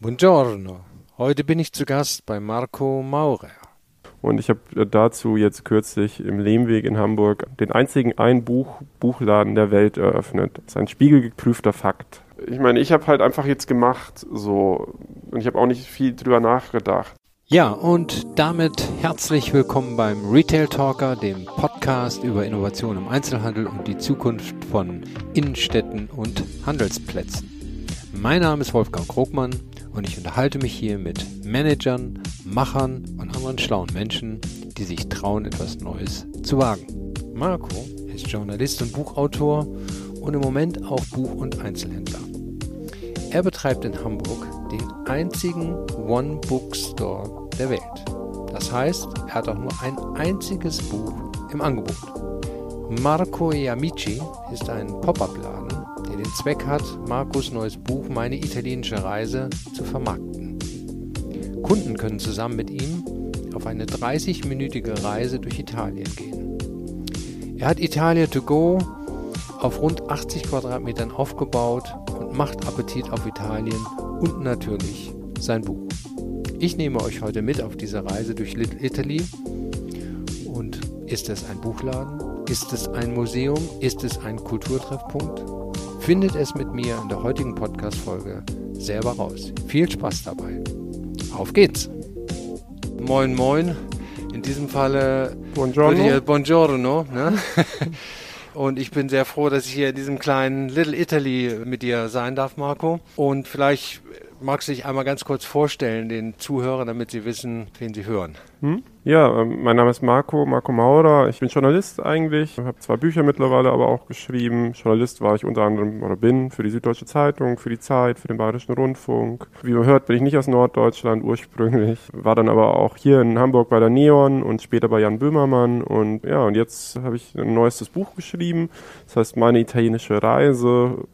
Buongiorno. Heute bin ich zu Gast bei Marco Maurer. Und ich habe dazu jetzt kürzlich im Lehmweg in Hamburg den einzigen Ein-Buch-Buchladen der Welt eröffnet. Das ist ein spiegelgeprüfter Fakt. Ich meine, ich habe halt einfach jetzt gemacht, so. Und ich habe auch nicht viel drüber nachgedacht. Ja, und damit herzlich willkommen beim Retail Talker, dem Podcast über Innovation im Einzelhandel und die Zukunft von Innenstädten und Handelsplätzen. Mein Name ist Wolfgang Krogmann und ich unterhalte mich hier mit Managern, Machern und anderen schlauen Menschen, die sich trauen, etwas Neues zu wagen. Marco ist Journalist und Buchautor und im Moment auch Buch- und Einzelhändler. Er betreibt in Hamburg den einzigen One-Book-Store der Welt. Das heißt, er hat auch nur ein einziges Buch im Angebot. Marco e Amici ist ein Pop-up-Laden, der den Zweck hat, Marcos neues Buch Meine italienische Reise zu vermarkten. Kunden können zusammen mit ihm auf eine 30-minütige Reise durch Italien gehen. Er hat Italia to go auf rund 80 Quadratmetern aufgebaut und macht Appetit auf Italien und natürlich sein Buch. Ich nehme euch heute mit auf diese Reise durch Little Italy. Und ist es ein Buchladen? Ist es ein Museum? Ist es ein Kulturtreffpunkt? Findet es mit mir in der heutigen Podcast-Folge selber raus. Viel Spaß dabei. Auf geht's! Moin, moin. In diesem Falle Buongiorno. Buongiorno ne? Und ich bin sehr froh, dass ich hier in diesem kleinen Little Italy mit dir sein darf, Marco. Und vielleicht magst du dich einmal ganz kurz vorstellen, den Zuhörern, damit sie wissen, wen sie hören. Hm? Ja, ähm, mein Name ist Marco, Marco Maurer. Ich bin Journalist eigentlich. Ich habe zwei Bücher mittlerweile aber auch geschrieben. Journalist war ich unter anderem oder bin für die Süddeutsche Zeitung, für die Zeit, für den Bayerischen Rundfunk. Wie man hört, bin ich nicht aus Norddeutschland ursprünglich. War dann aber auch hier in Hamburg bei der Neon und später bei Jan Böhmermann. Und ja, und jetzt habe ich ein neuestes Buch geschrieben. Das heißt Meine italienische Reise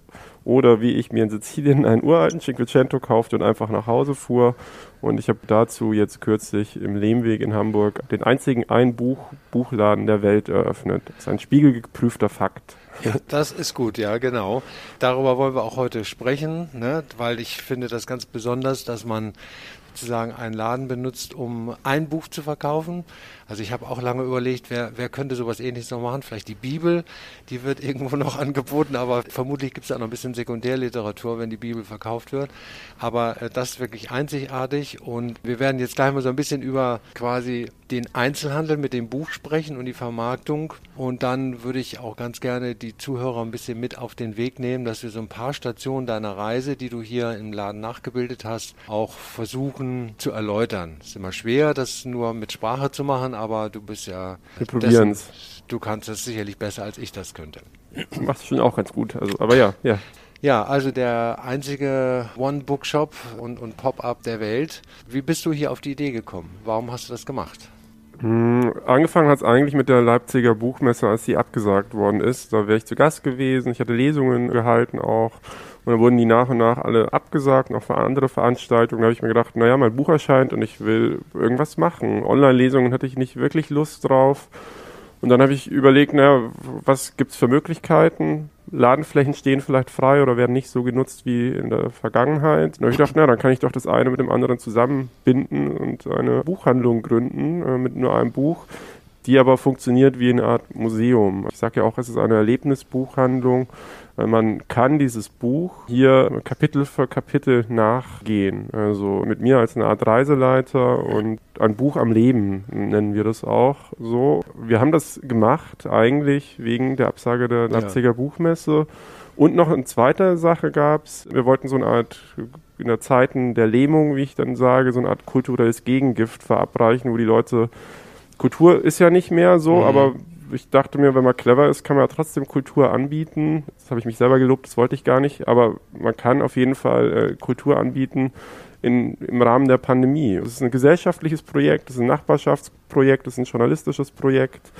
oder wie ich mir in Sizilien einen uralten Cinquecento kaufte und einfach nach Hause fuhr. Und ich habe dazu jetzt kürzlich im Lehmweg in Hamburg den einzigen Ein-Buch-Buchladen der Welt eröffnet. Das ist ein spiegelgeprüfter Fakt. Ja, das ist gut, ja, genau. Darüber wollen wir auch heute sprechen, ne? weil ich finde das ganz besonders, dass man sozusagen einen Laden benutzt, um ein Buch zu verkaufen. Also ich habe auch lange überlegt, wer, wer könnte sowas ähnliches noch machen? Vielleicht die Bibel, die wird irgendwo noch angeboten, aber vermutlich gibt es da noch ein bisschen Sekundärliteratur, wenn die Bibel verkauft wird. Aber äh, das ist wirklich einzigartig und wir werden jetzt gleich mal so ein bisschen über quasi den Einzelhandel mit dem Buch sprechen und die Vermarktung. Und dann würde ich auch ganz gerne die Zuhörer ein bisschen mit auf den Weg nehmen, dass wir so ein paar Stationen deiner Reise, die du hier im Laden nachgebildet hast, auch versuchen zu erläutern. Es ist immer schwer, das nur mit Sprache zu machen, aber du bist ja. Wir probieren es. Du kannst das sicherlich besser, als ich das könnte. Machst du schon auch ganz gut. Also, aber ja, ja. Ja, also der einzige One-Book-Shop und, und Pop-up der Welt. Wie bist du hier auf die Idee gekommen? Warum hast du das gemacht? Hm, angefangen hat es eigentlich mit der Leipziger Buchmesse, als sie abgesagt worden ist. Da wäre ich zu Gast gewesen. Ich hatte Lesungen gehalten auch. Und dann wurden die nach und nach alle abgesagt, auch für andere Veranstaltungen. Da habe ich mir gedacht, naja, mein Buch erscheint und ich will irgendwas machen. Online-Lesungen hatte ich nicht wirklich Lust drauf. Und dann habe ich überlegt, naja, was gibt's für Möglichkeiten? Ladenflächen stehen vielleicht frei oder werden nicht so genutzt wie in der Vergangenheit. Und dann habe ich gedacht, na, dann kann ich doch das eine mit dem anderen zusammenbinden und eine Buchhandlung gründen äh, mit nur einem Buch, die aber funktioniert wie eine Art Museum. Ich sage ja auch, es ist eine Erlebnisbuchhandlung weil man kann dieses Buch hier Kapitel für Kapitel nachgehen. Also mit mir als eine Art Reiseleiter und ein Buch am Leben nennen wir das auch so. Wir haben das gemacht eigentlich wegen der Absage der Leipziger ja. Buchmesse. Und noch eine zweite Sache gab es. Wir wollten so eine Art in der Zeiten der Lähmung, wie ich dann sage, so eine Art kulturelles Gegengift verabreichen, wo die Leute Kultur ist ja nicht mehr so, mhm. aber ich dachte mir, wenn man clever ist, kann man ja trotzdem Kultur anbieten. Das habe ich mich selber gelobt, das wollte ich gar nicht, aber man kann auf jeden Fall äh, Kultur anbieten in, im Rahmen der Pandemie. Es ist ein gesellschaftliches Projekt, es ist ein Nachbarschaftsprojekt, es ist ein journalistisches Projekt.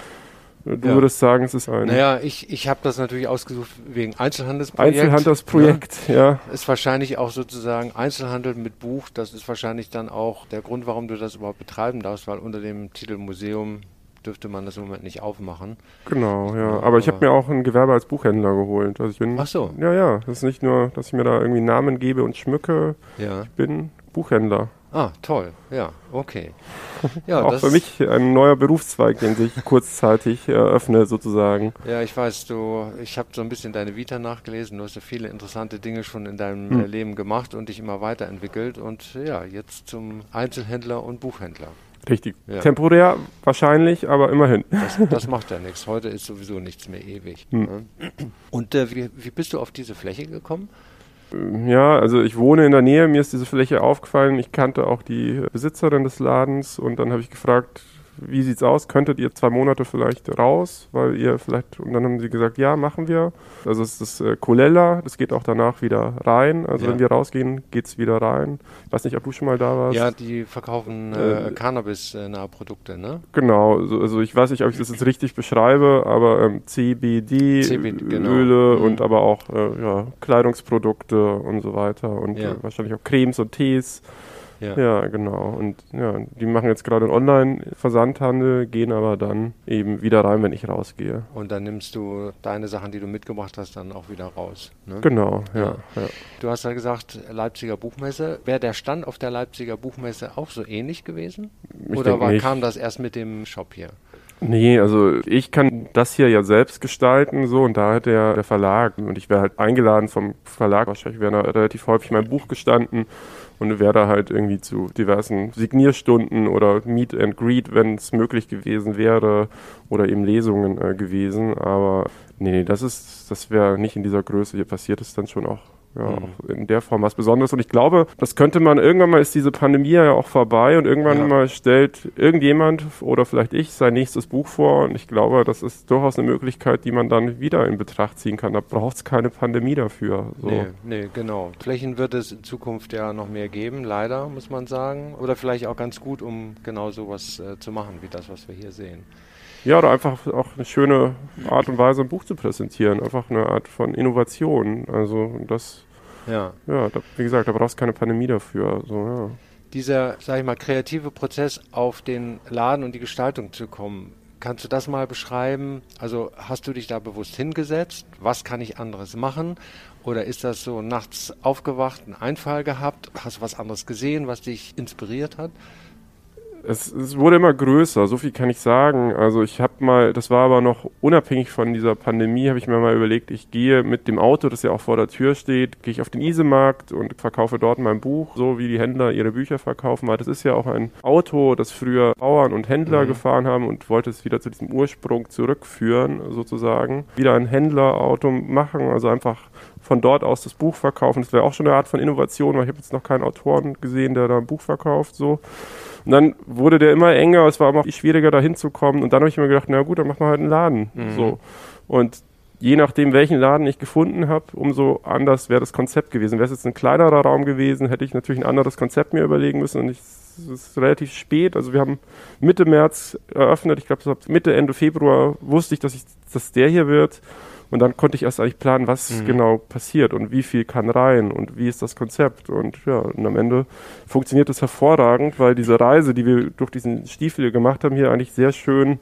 Du ja. würdest sagen, es ist ein. Naja, ich, ich habe das natürlich ausgesucht wegen Einzelhandelsprojekt. Einzelhandelsprojekt, ja. ja. Ist wahrscheinlich auch sozusagen Einzelhandel mit Buch. Das ist wahrscheinlich dann auch der Grund, warum du das überhaupt betreiben darfst, weil unter dem Titel Museum dürfte man das im Moment nicht aufmachen. Genau, ja. Aber ich habe mir auch ein Gewerbe als Buchhändler geholt. Also ich bin, Ach so. Ja, ja. Das ist nicht nur, dass ich mir da irgendwie Namen gebe und schmücke. Ja. Ich bin Buchhändler. Ah, toll. Ja, okay. Ja, auch für mich ein neuer Berufszweig, den sich kurzzeitig eröffnet sozusagen. Ja, ich weiß, du, ich habe so ein bisschen deine Vita nachgelesen. Du hast ja viele interessante Dinge schon in deinem hm. Leben gemacht und dich immer weiterentwickelt und ja, jetzt zum Einzelhändler und Buchhändler. Richtig. Ja. Temporär wahrscheinlich, aber immerhin. Das, das, macht ja nichts. Heute ist sowieso nichts mehr ewig. Hm. Ne? Und äh, wie, wie bist du auf diese Fläche gekommen? Ja, also ich wohne in der Nähe, mir ist diese Fläche aufgefallen. Ich kannte auch die Besitzerin des Ladens und dann habe ich gefragt, wie sieht's aus? Könntet ihr zwei Monate vielleicht raus? Weil ihr vielleicht, und dann haben sie gesagt, ja, machen wir. Also es ist das äh, Colella, das geht auch danach wieder rein. Also ja. wenn wir rausgehen, geht's wieder rein. Ich weiß nicht, ob du schon mal da warst. Ja, die verkaufen äh, äh, Cannabis-nahe Produkte, ne? Genau, also, also, ich weiß nicht, ob ich das jetzt richtig beschreibe, aber ähm, CBD, CBD genau. Öle mhm. und aber auch äh, ja, Kleidungsprodukte und so weiter und ja. Wahrscheinlich auch Cremes und Tees. Ja. ja, genau. Und ja, die machen jetzt gerade einen Online-Versandhandel, gehen aber dann eben wieder rein, wenn ich rausgehe. Und dann nimmst du deine Sachen, die du mitgebracht hast, dann auch wieder raus. Ne? Genau, ja, ja. ja. Du hast ja gesagt, Leipziger Buchmesse. Wäre der Stand auf der Leipziger Buchmesse auch so ähnlich gewesen? Ich Oder war, kam das erst mit dem Shop hier? Nee, also ich kann das hier ja selbst gestalten, so, und da hat der, der Verlag, und ich wäre halt eingeladen vom Verlag, wahrscheinlich wäre da relativ häufig mein Buch gestanden und wäre da halt irgendwie zu diversen Signierstunden oder Meet and Greet, wenn es möglich gewesen wäre, oder eben Lesungen äh, gewesen, aber nee, das ist, das wäre nicht in dieser Größe, hier passiert es dann schon auch ja, mhm. in der Form was Besonderes. Und ich glaube, das könnte man, irgendwann mal ist diese Pandemie ja auch vorbei und irgendwann ja. mal stellt irgendjemand oder vielleicht ich sein nächstes Buch vor. Und ich glaube, das ist durchaus eine Möglichkeit, die man dann wieder in Betracht ziehen kann. Da braucht es keine Pandemie dafür. So. Nee, nee, genau. Flächen wird es in Zukunft ja noch mehr geben, leider, muss man sagen. Oder vielleicht auch ganz gut, um genau sowas äh, zu machen, wie das, was wir hier sehen. Ja, oder einfach auch eine schöne Art und Weise, ein Buch zu präsentieren. Einfach eine Art von Innovation. Also das, ja, ja da, wie gesagt, da brauchst du keine Pandemie dafür. Also, ja. Dieser, sag ich mal, kreative Prozess auf den Laden und die Gestaltung zu kommen, kannst du das mal beschreiben? Also hast du dich da bewusst hingesetzt? Was kann ich anderes machen? Oder ist das so nachts aufgewacht, einen Einfall gehabt? Hast du was anderes gesehen, was dich inspiriert hat? Es, es, wurde immer größer, so viel kann ich sagen. Also ich habe mal, das war aber noch unabhängig von dieser Pandemie, habe ich mir mal überlegt, ich gehe mit dem Auto, das ja auch vor der Tür steht, gehe ich auf den Isemarkt und verkaufe dort mein Buch, so wie die Händler ihre Bücher verkaufen, weil das ist ja auch ein Auto, das früher Bauern und Händler mhm. gefahren haben und wollte es wieder zu diesem Ursprung zurückführen, sozusagen. Wieder ein Händlerauto machen, also einfach von dort aus das Buch verkaufen. Das wäre auch schon eine Art von Innovation, weil ich habe jetzt noch keinen Autoren gesehen, der da ein Buch verkauft, so. Und dann wurde der immer enger, es war immer schwieriger da hinzukommen. Und dann habe ich mir gedacht, na gut, dann machen wir halt einen Laden. Mhm. So. Und je nachdem, welchen Laden ich gefunden habe, umso anders wäre das Konzept gewesen. Wäre es jetzt ein kleinerer Raum gewesen, hätte ich natürlich ein anderes Konzept mir überlegen müssen. Und ich, es ist relativ spät. Also wir haben Mitte März eröffnet. Ich glaube, Mitte, Ende Februar wusste ich, dass, ich, dass der hier wird. Und dann konnte ich erst eigentlich planen, was mhm. genau passiert und wie viel kann rein und wie ist das Konzept. Und ja, und am Ende funktioniert es hervorragend, weil diese Reise, die wir durch diesen Stiefel gemacht haben, hier eigentlich sehr schön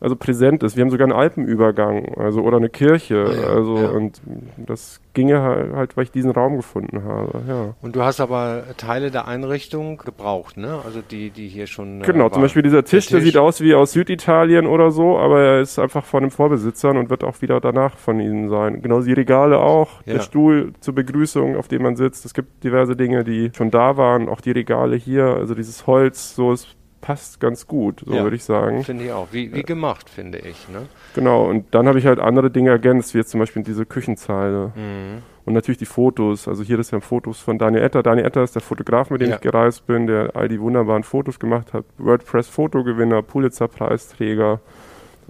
also präsent ist. Wir haben sogar einen Alpenübergang, also oder eine Kirche, ja, also ja. und das ginge halt, halt, weil ich diesen Raum gefunden habe. Ja. Und du hast aber Teile der Einrichtung gebraucht, ne? Also die, die hier schon. Äh, genau, äh, zum Beispiel dieser Tisch, der, Tisch, der sieht aus wie aus Süditalien oder so, aber er ist einfach von den Vorbesitzern und wird auch wieder danach von ihnen sein. Genauso die Regale auch, ja. der Stuhl zur Begrüßung, auf dem man sitzt. Es gibt diverse Dinge, die schon da waren, auch die Regale hier, also dieses Holz, so ist passt ganz gut, so ja, würde ich sagen. Finde ich auch. Wie, wie gemacht, finde ich. Ne? Genau, und dann habe ich halt andere Dinge ergänzt, wie jetzt zum Beispiel diese Küchenzeile. Mhm. Und natürlich die Fotos. Also hier das sind Fotos von Daniel Etter. Daniel Etter ist der Fotograf, mit dem ja. ich gereist bin, der all die wunderbaren Fotos gemacht hat. WordPress-Fotogewinner, Pulitzer-Preisträger.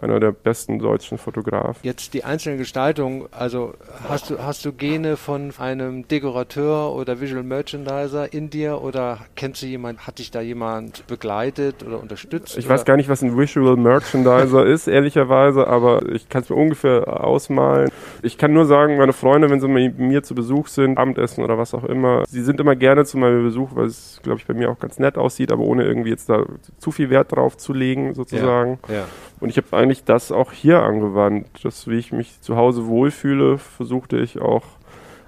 Einer der besten deutschen Fotografen. Jetzt die einzelne Gestaltung, also hast du, hast du Gene von einem Dekorateur oder Visual Merchandiser in dir oder kennst du jemanden, hat dich da jemand begleitet oder unterstützt? Ich oder? weiß gar nicht, was ein Visual Merchandiser ist, ehrlicherweise, aber ich kann es mir ungefähr ausmalen. Ich kann nur sagen, meine Freunde, wenn sie mit mir zu Besuch sind, Abendessen oder was auch immer, sie sind immer gerne zu meinem Besuch, weil es, glaube ich, bei mir auch ganz nett aussieht, aber ohne irgendwie jetzt da zu viel Wert drauf zu legen, sozusagen. Ja, ja. Und ich habe eigentlich das auch hier angewandt. Das, wie ich mich zu Hause wohlfühle, versuchte ich auch.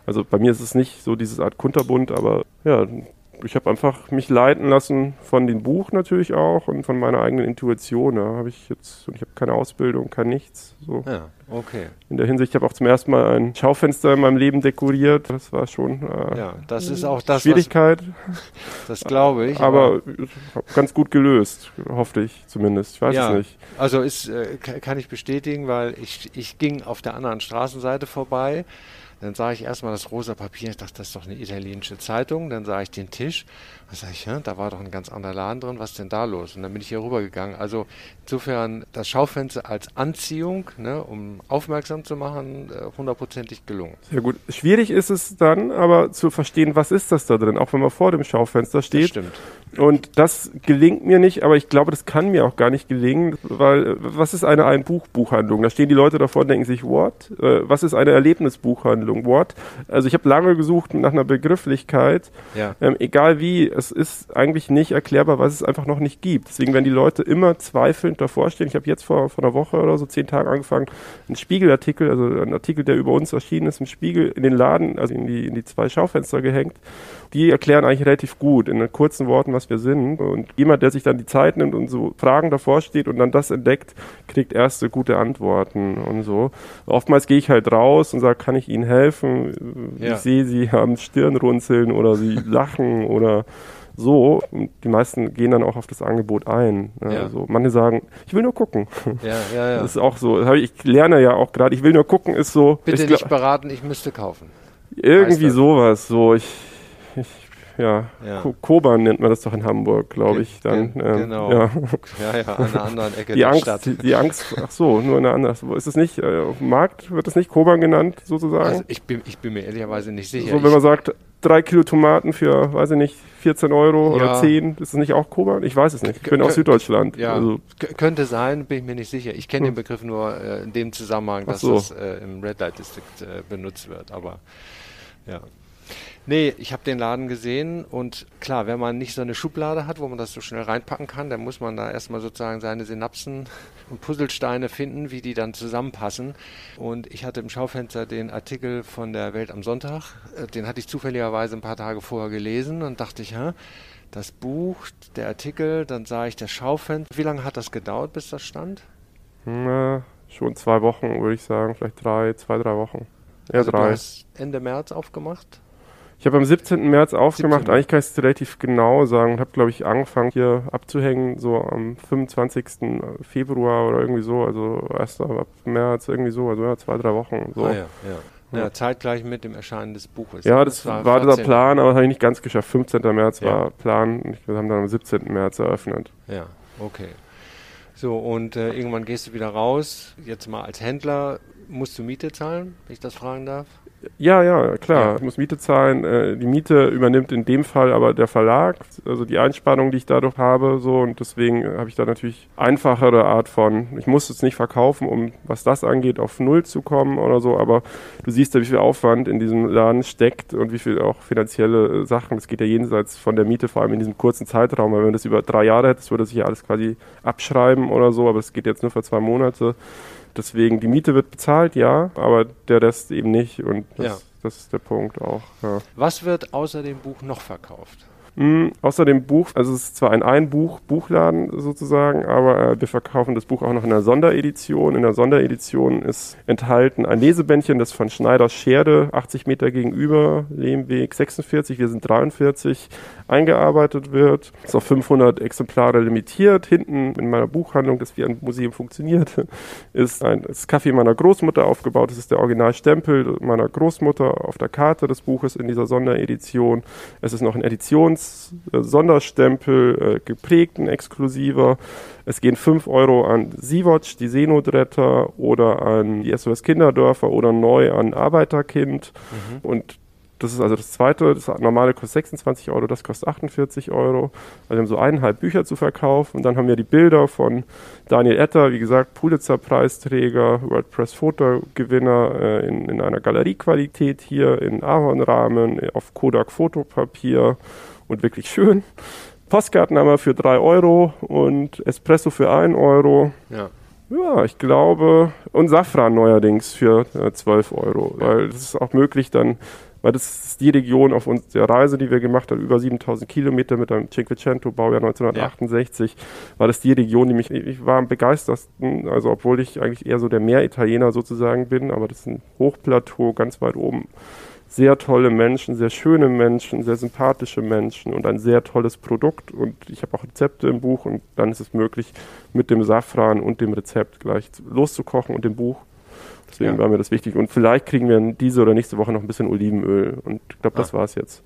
Also bei mir ist es nicht so dieses Art Kunterbunt, aber ja, ich habe einfach mich leiten lassen von dem Buch natürlich auch und von meiner eigenen Intuition. Da habe ich jetzt, und ich habe keine Ausbildung, kein nichts. So. Ja, okay. In der Hinsicht, ich habe auch zum ersten Mal ein Schaufenster in meinem Leben dekoriert. Das war schon äh, Ja, das ist auch das, Schwierigkeit, was, das glaube ich. aber ganz gut gelöst, hoffte ich zumindest. Ich weiß Ja. es nicht. Also ist, äh, ka- kann ich bestätigen, weil ich, ich ging auf der anderen Straßenseite vorbei. Dann sah ich erstmal das rosa Papier. Ich dachte, das ist doch eine italienische Zeitung. Dann sah ich den Tisch. Dann sage ich, da war doch ein ganz anderer Laden drin. Was ist denn da los? Und dann bin ich hier rübergegangen. Also insofern das Schaufenster als Anziehung, ne, um aufmerksam zu machen, äh, hundertprozentig gelungen. Sehr gut. Schwierig ist es dann aber zu verstehen, was ist das da drin, auch wenn man vor dem Schaufenster Das steht. stimmt. Und das gelingt mir nicht, aber ich glaube, das kann mir auch gar nicht gelingen, weil äh, was ist eine Ein-Buch-Buchhandlung? Da stehen die Leute davor und denken sich, what? Äh, was ist eine Erlebnisbuchhandlung? What? Also ich habe lange gesucht nach einer Begrifflichkeit, Ja. ähm, egal wie, es ist eigentlich nicht erklärbar, was es einfach noch nicht gibt. Deswegen werden die Leute immer zweifelnd davor stehen. Ich habe jetzt vor, vor einer Woche oder so, zehn Tagen angefangen, einen Spiegelartikel, also ein Artikel, der über uns erschienen ist, im Spiegel in den Laden, also in die, in die zwei Schaufenster gehängt. Die erklären eigentlich relativ gut in kurzen Worten, was wir sind. Und jemand, der sich dann die Zeit nimmt und so Fragen davor steht und dann das entdeckt, kriegt erste gute Antworten und so. Oftmals gehe ich halt raus und sage, kann ich Ihnen helfen? Ja. Ich sehe, Sie haben Stirnrunzeln oder Sie lachen oder so. Und die meisten gehen dann auch auf das Angebot ein. Ja. Also manche sagen, ich will nur gucken. Ja, ja, ja. Das ist auch so. Ich lerne ja auch gerade, ich will nur gucken, ist so. Bitte nicht beraten, ich müsste kaufen. irgendwie sowas. So, ich, ich ja, Ja. Ko- Koban nennt man das doch in Hamburg, glaube ich. Dann, ähm, genau. Ja. Ja, ja, an einer anderen Ecke Die der Angst, Stadt. die, die Angst, ach so, nur eine andere. Wo Ist es nicht, äh, auf dem Markt wird das nicht Koban genannt, sozusagen? Also ich bin, ich bin mir ehrlicherweise nicht sicher. so, wenn man sagt, drei Kilo Tomaten für, weiß ich nicht, 14 Euro oder Ja. 10, ist es nicht auch Koban? Ich weiß es nicht. Ich bin Kö- aus Süddeutschland. Ja, Also, könnte sein, bin ich mir nicht sicher. Ich kenne den Begriff nur äh, in dem Zusammenhang, dass so. das äh, im Red Light District äh, benutzt wird. Aber ja. Nee, ich habe den Laden gesehen und klar, wenn man nicht so eine Schublade hat, wo man das so schnell reinpacken kann, dann muss man da erstmal sozusagen seine Synapsen und Puzzlesteine finden, wie die dann zusammenpassen. Und ich hatte im Schaufenster den Artikel von der Welt am Sonntag, äh, den hatte ich zufälligerweise ein paar Tage vorher gelesen und dachte ich, hä? Das Buch, der Artikel, dann sah ich das Schaufenster. Wie lange hat das gedauert, bis das stand? na, schon zwei Wochen, würde ich sagen. Vielleicht drei, zwei, drei Wochen. Ja, Also Du drei. hast Ende März aufgemacht. Ich habe am 17. März aufgemacht. 17.. Eigentlich kann ich es relativ genau sagen und habe, glaube ich, angefangen hier abzuhängen, so am 25. Februar oder irgendwie so, also 1. ab März, irgendwie so, also ja, zwei, drei Wochen. So. Ah, ja, ja. Ja. Zeitgleich mit dem Erscheinen des Buches. Ja, das war, dieser 14. Plan, aber das habe ich nicht ganz geschafft. 15. März Ja. war Plan. Wir haben dann am 17. März eröffnet. Ja, okay. So, und äh, irgendwann gehst du wieder raus. Jetzt mal als Händler musst du Miete zahlen, wenn ich das fragen darf. Ja, ja, klar. Ich muss Miete zahlen. Äh, die Miete übernimmt in dem Fall aber der Verlag, also die Einsparung, die ich dadurch habe, so und deswegen äh, habe ich da natürlich einfachere Art von. Ich muss es nicht verkaufen, um was das angeht, auf Null zu kommen oder so, aber du siehst ja, wie viel Aufwand in diesem Laden steckt und wie viel auch finanzielle äh, Sachen. Das geht ja jenseits von der Miete, vor allem in diesem kurzen Zeitraum, weil wenn du das über drei Jahre hättest, würde sich ja alles quasi abschreiben oder so, aber es geht jetzt nur für zwei Monate. Deswegen, die Miete wird bezahlt, ja, aber der Rest eben nicht. Und das, Ja. das ist der Punkt auch. Ja. Was wird außer dem Buch noch verkauft? Mm, außer dem Buch, also es ist zwar ein Einbuch-Buchladen sozusagen, aber äh, wir verkaufen das Buch auch noch in einer Sonderedition. In der Sonderedition ist enthalten ein Lesebändchen, das von Schneiders Scherde, 80 Meter gegenüber, Lehmweg 46, wir sind 43, eingearbeitet wird. Ist auf 500 Exemplare limitiert. Hinten in meiner Buchhandlung, das wie ein Museum funktioniert, ist ein das Kaffee meiner Großmutter aufgebaut. Das ist der Originalstempel meiner Großmutter auf der Karte des Buches in dieser Sonderedition. Es ist noch ein plus Sonderstempel, äh, geprägten exklusiver. Es gehen 5 Euro an Sea-Watch, die Seenotretter oder an die SOS Kinderdörfer oder neu an Arbeiterkind. Mhm. Und das ist also das zweite. Das normale kostet 26 Euro, das kostet 48 Euro. Also wir haben so eineinhalb Bücher zu verkaufen. Und dann haben wir die Bilder von Daniel Etter, wie gesagt, Pulitzer-Preisträger, WordPress-Fotogewinner äh, in, in einer Galeriequalität hier, in Ahornrahmen, auf Kodak-Fotopapier und wirklich schön. Postkarten haben wir für 3 Euro und Espresso für 1 Euro. Ja. Ja, ich glaube, und Safran neuerdings für äh, 12 Euro, ja. weil es ist auch möglich, dann weil das ist die Region auf uns der Reise, die wir gemacht haben, über 7000 Kilometer mit einem Cinquecento, Baujahr 1968, ja. war das die Region, die mich, ich war am begeistersten, also obwohl ich eigentlich eher so der Meeritaliener sozusagen bin, aber das ist ein Hochplateau ganz weit oben. Sehr tolle Menschen, sehr schöne Menschen, sehr sympathische Menschen und ein sehr tolles Produkt. Und ich habe auch Rezepte im Buch und dann ist es möglich, mit dem Safran und dem Rezept gleich loszukochen und dem Buch Deswegen ja. war mir das wichtig. Und vielleicht kriegen wir diese oder nächste Woche noch ein bisschen Olivenöl. Und ich glaube, das ah. war es jetzt.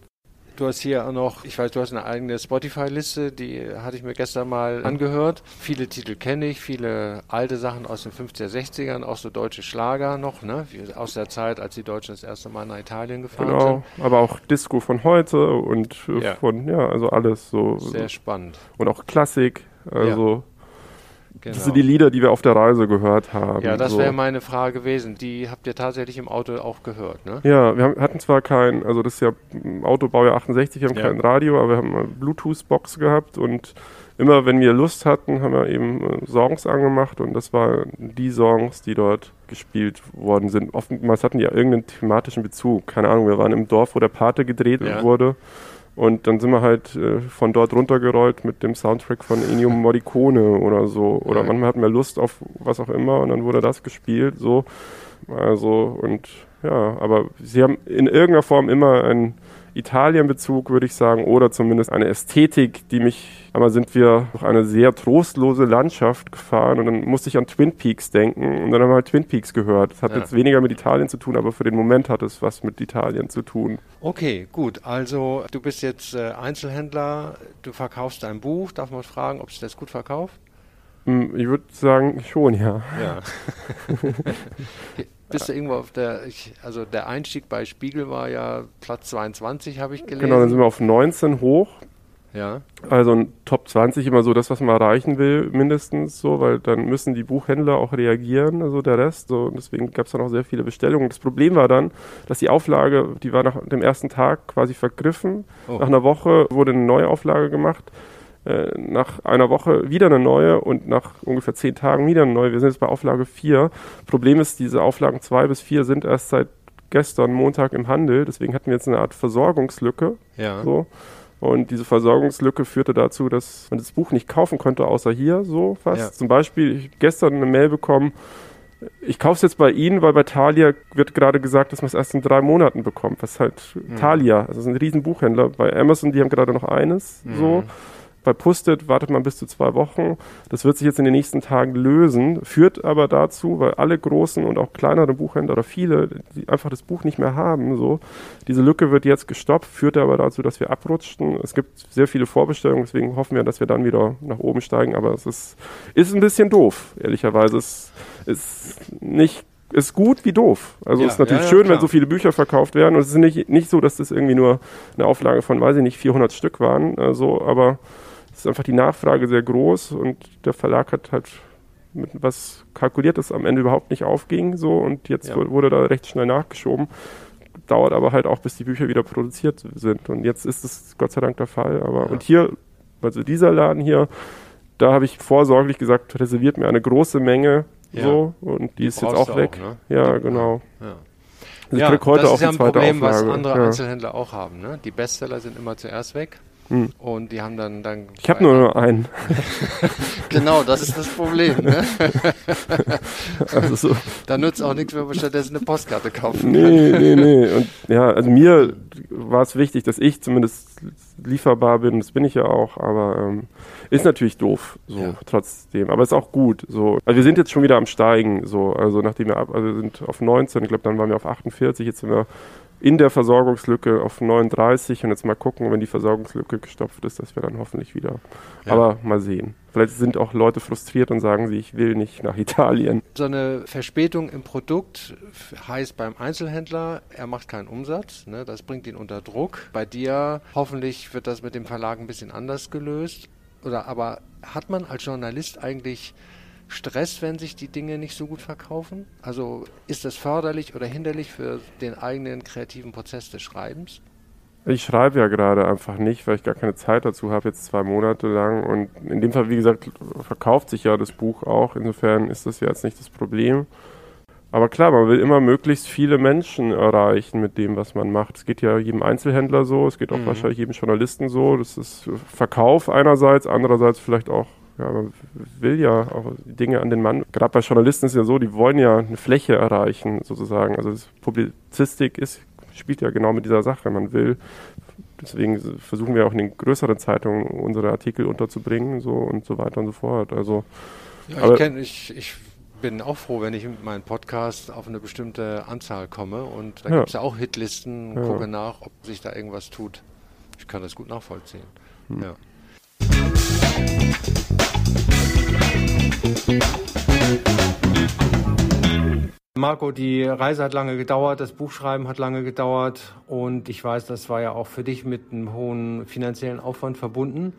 Du hast hier auch noch, ich weiß, du hast eine eigene Spotify-Liste, die hatte ich mir gestern mal angehört. Viele Titel kenne ich, viele alte Sachen aus den 50er, 60ern, auch so deutsche Schlager noch, ne? Aus der Zeit, als die Deutschen das erste Mal nach Italien gefahren genau, sind. Genau, aber auch Disco von heute und ja. von, ja, also alles so. Sehr spannend. Und auch Klassik, also. Ja. Genau. Das sind die Lieder, die wir auf der Reise gehört haben. Ja, das so. wäre meine Frage gewesen. Die habt ihr tatsächlich im Auto auch gehört, ne? Ja, wir haben, hatten zwar kein, also das ist ja Autobaujahr 68, wir haben ja. kein Radio, aber wir haben eine Bluetooth-Box gehabt und immer wenn wir Lust hatten, haben wir eben äh, Songs angemacht und das waren die Songs, die dort gespielt worden sind. Oftmals hatten die ja irgendeinen thematischen Bezug. Keine Ahnung, wir waren im Dorf, wo der Pate gedreht ja. wurde. Und dann sind wir halt äh, von dort runtergerollt mit dem Soundtrack von Ennio Morricone oder so. Oder ja. manchmal hatten wir Lust auf was auch immer und dann wurde das gespielt. So. Also, und ja, aber sie haben in irgendeiner Form immer ein Italien-Bezug, würde ich sagen, oder zumindest eine Ästhetik, die mich, aber sind wir durch eine sehr trostlose Landschaft gefahren und dann musste ich an Twin Peaks denken und dann haben wir halt Twin Peaks gehört. Das hat ja. jetzt weniger mit Italien zu tun, aber für den Moment hat es was mit Italien zu tun. Okay, gut. Also du bist jetzt äh, Einzelhändler, du verkaufst ein Buch. Darf man fragen, ob sich das gut verkauft? Hm, ich würde sagen, schon, ja. Ja. bist du irgendwo auf der, ich, also der Einstieg bei Spiegel war ja Platz 22, habe ich gelesen. Genau, dann sind wir auf 19 hoch. Ja. Also ein Top 20 immer so das, was man erreichen will, mindestens so, weil dann müssen die Buchhändler auch reagieren, also der Rest. So, und deswegen gab es dann auch sehr viele Bestellungen. Das Problem war dann, dass die Auflage, die war nach dem ersten Tag quasi vergriffen. Oh. Nach einer Woche wurde eine Neuauflage gemacht. Äh, nach einer Woche wieder eine neue und nach ungefähr zehn Tagen wieder eine neue. Wir sind jetzt bei Auflage 4. Problem ist, diese Auflagen 2 bis 4 sind erst seit gestern Montag im Handel, deswegen hatten wir jetzt eine Art Versorgungslücke. Ja. So. Und diese Versorgungslücke führte dazu, dass man das Buch nicht kaufen konnte, außer hier so fast. Ja. Zum Beispiel, ich habe gestern eine Mail bekommen, ich kaufe es jetzt bei Ihnen, weil bei Thalia wird gerade gesagt, dass man es erst in drei Monaten bekommt. Was halt mhm. Thalia, also ein riesen Buchhändler. Bei Amazon, die haben gerade noch eines mhm. so. Bei Pustet wartet man bis zu zwei Wochen. Das wird sich jetzt in den nächsten Tagen lösen, führt aber dazu, weil alle großen und auch kleinere Buchhändler oder viele, die einfach das Buch nicht mehr haben, so, diese Lücke wird jetzt gestoppt, führt aber dazu, dass wir abrutschten. Es gibt sehr viele Vorbestellungen, deswegen hoffen wir, dass wir dann wieder nach oben steigen, aber es ist, ist ein bisschen doof, ehrlicherweise. Es ist nicht ist gut wie doof. Also ja, ist natürlich ja, ja, schön, klar. wenn so viele Bücher verkauft werden. Und es ist nicht, nicht so, dass das irgendwie nur eine Auflage von, weiß ich nicht, 400 Stück waren. Also, aber ist einfach die Nachfrage sehr groß und der Verlag hat halt mit was kalkuliert, das am Ende überhaupt nicht aufging, so und jetzt ja. wurde da recht schnell nachgeschoben. Dauert aber halt auch, bis die Bücher wieder produziert sind. Und jetzt ist es Gott sei Dank der Fall. Aber ja. und hier, also dieser Laden hier, da habe ich vorsorglich gesagt, reserviert mir eine große Menge ja. so und die, die ist jetzt auch weg. Auch, ne? Ja, genau. Ja. Also ja, das ist ja ein Problem, Auflage. was andere Einzelhändler auch haben. Ne? Die Bestseller sind immer zuerst weg. Hm. Und die haben dann. dann ich habe nur einen. genau, das ist das Problem. Ne? also so. Da nutzt auch nichts, wenn man stattdessen eine Postkarte kaufen Nee, nee, nee. Und ja, also mir war es wichtig, dass ich zumindest lieferbar bin. Das bin ich ja auch, aber ähm, ist natürlich doof, so ja. trotzdem. Aber ist auch gut. So. Also wir sind jetzt schon wieder am Steigen, so. Also nachdem wir ab, also wir sind auf 19, ich glaube, dann waren wir auf 48, jetzt sind wir in der Versorgungslücke auf 39 und jetzt mal gucken, wenn die Versorgungslücke gestopft ist, dass wir dann hoffentlich wieder. Ja. Aber mal sehen. Vielleicht sind auch Leute frustriert und sagen sie, ich will nicht nach Italien. So eine Verspätung im Produkt heißt beim Einzelhändler, er macht keinen Umsatz. Ne? Das bringt ihn unter Druck. Bei dir hoffentlich wird das mit dem Verlag ein bisschen anders gelöst. Oder aber hat man als Journalist eigentlich Stress, wenn sich die Dinge nicht so gut verkaufen? Also ist das förderlich oder hinderlich für den eigenen kreativen Prozess des Schreibens? Ich schreibe ja gerade einfach nicht, weil ich gar keine Zeit dazu habe, jetzt zwei Monate lang. Und in dem Fall, wie gesagt, verkauft sich ja das Buch auch. Insofern ist das ja jetzt nicht das Problem. Aber klar, man will immer möglichst viele Menschen erreichen mit dem, was man macht. Es geht ja jedem Einzelhändler so, es geht auch mhm. wahrscheinlich jedem Journalisten so. Das ist Verkauf einerseits, andererseits vielleicht auch ja, man will ja auch Dinge an den Mann. Gerade bei Journalisten ist es ja so, die wollen ja eine Fläche erreichen, sozusagen. Also Publizistik ist, spielt ja genau mit dieser Sache. Man will, deswegen versuchen wir auch in den größeren Zeitungen unsere Artikel unterzubringen, so und so weiter und so fort. Also, ja, ich, kenn, ich, ich bin auch froh, wenn ich mit meinem Podcast auf eine bestimmte Anzahl komme. Und da ja. gibt es ja auch Hitlisten, ja. gucke nach, ob sich da irgendwas tut. Ich kann das gut nachvollziehen. Hm. Ja. Marco, die Reise hat lange gedauert, das Buchschreiben hat lange gedauert und ich weiß, das war ja auch für dich mit einem hohen finanziellen Aufwand verbunden.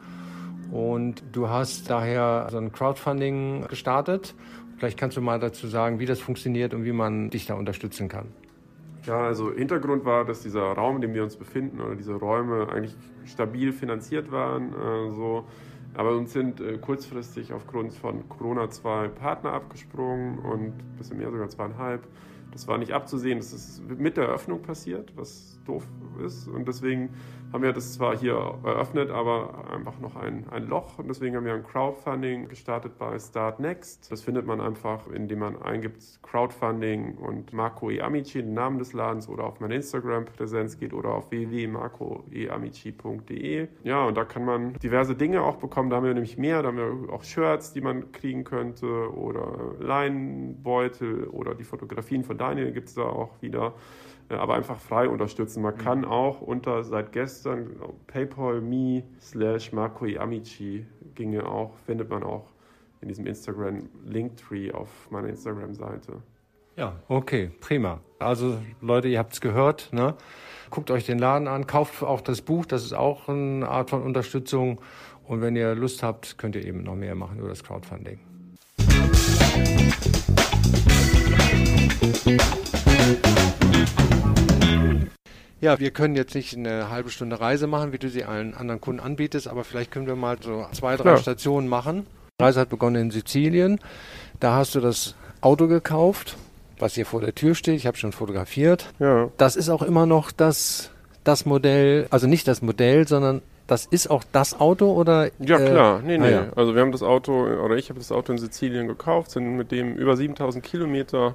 Und du hast daher so ein Crowdfunding gestartet. Vielleicht kannst du mal dazu sagen, wie das funktioniert und wie man dich da unterstützen kann. Ja, also Hintergrund war, dass dieser Raum, in dem wir uns befinden, oder diese Räume eigentlich stabil finanziert waren. Äh, so aber uns sind äh, kurzfristig aufgrund von Corona zwei Partner abgesprungen und ein bisschen mehr, sogar zweieinhalb. Das war nicht abzusehen, das ist mit der Eröffnung passiert, was doof ist. Und deswegen haben wir das zwar hier eröffnet, aber einfach noch ein, ein Loch. Und deswegen haben wir ein Crowdfunding gestartet bei Start Next. Das findet man einfach, indem man eingibt Crowdfunding und Marco E. Amici, den Namen des Ladens, oder auf meine Instagram-Präsenz geht oder auf www.marcoeamici.de. Ja, und da kann man diverse Dinge auch bekommen. Da haben wir nämlich mehr. Da haben wir auch Shirts, die man kriegen könnte oder Leinenbeutel oder die Fotografien von Daniel gibt es da auch wieder. Äh, aber einfach frei unterstützen. Man kann mhm. auch unter seit gestern PayPal.me slash Marco Amici ginge auch, findet man auch in diesem Instagram Linktree auf meiner Instagram-Seite. Ja, okay, prima. Also Leute, ihr habt es gehört, ne? Guckt euch den Laden an, kauft auch das Buch, das ist auch eine Art von Unterstützung. Und wenn ihr Lust habt, könnt ihr eben noch mehr machen über das Crowdfunding. Ja, wir können jetzt nicht eine halbe Stunde Reise machen, wie du sie allen anderen Kunden anbietest, aber vielleicht können wir mal so zwei, drei ja. Stationen machen. Die Reise hat begonnen in Sizilien. Da hast du das Auto gekauft, was hier vor der Tür steht. Ich habe schon fotografiert. Ja. Das ist auch immer noch das, das Modell, also nicht das Modell, sondern das ist auch das Auto oder? Ja, äh, klar. Nee, nee. Ah, ja. Also wir haben das Auto, oder ich habe das Auto in Sizilien gekauft, sind mit dem über 7000 Kilometer